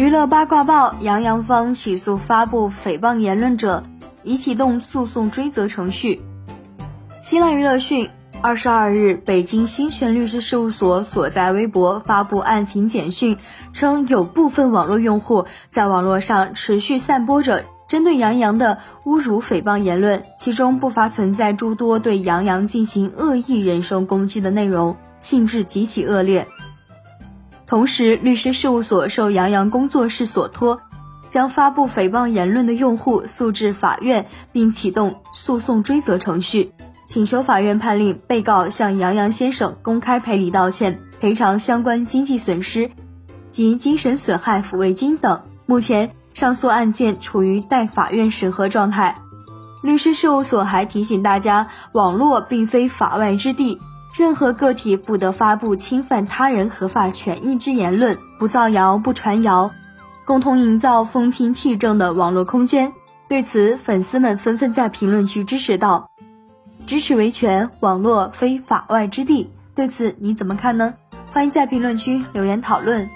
娱乐八卦报：杨洋方起诉发布诽谤言论者，已启动诉讼追责程序。新浪娱乐讯，二十二日，北京新泉律师事务所所在微博发布案情简讯，称有部分网络用户在网络上持续散播着针对杨洋的侮辱诽谤言论，其中不乏存在诸多对杨洋进行恶意人身攻击的内容，性质极其恶劣。同时，律师事务所受杨洋工作室所托，将发布诽谤言论的用户诉至法院，并启动诉讼追责程序，请求法院判令被告向杨洋先生公开赔礼道歉，赔偿相关经济损失及精神损害抚慰金等。目前，上诉案件处于待法院审核状态。律师事务所还提醒大家，网络并非法外之地。任何个体不得发布侵犯他人合法权益之言论，不造谣、不传谣，共同营造风清气正的网络空间。对此，粉丝们纷纷在评论区支持道：“支持维权，网络非法外之地。”对此你怎么看呢？欢迎在评论区留言讨论。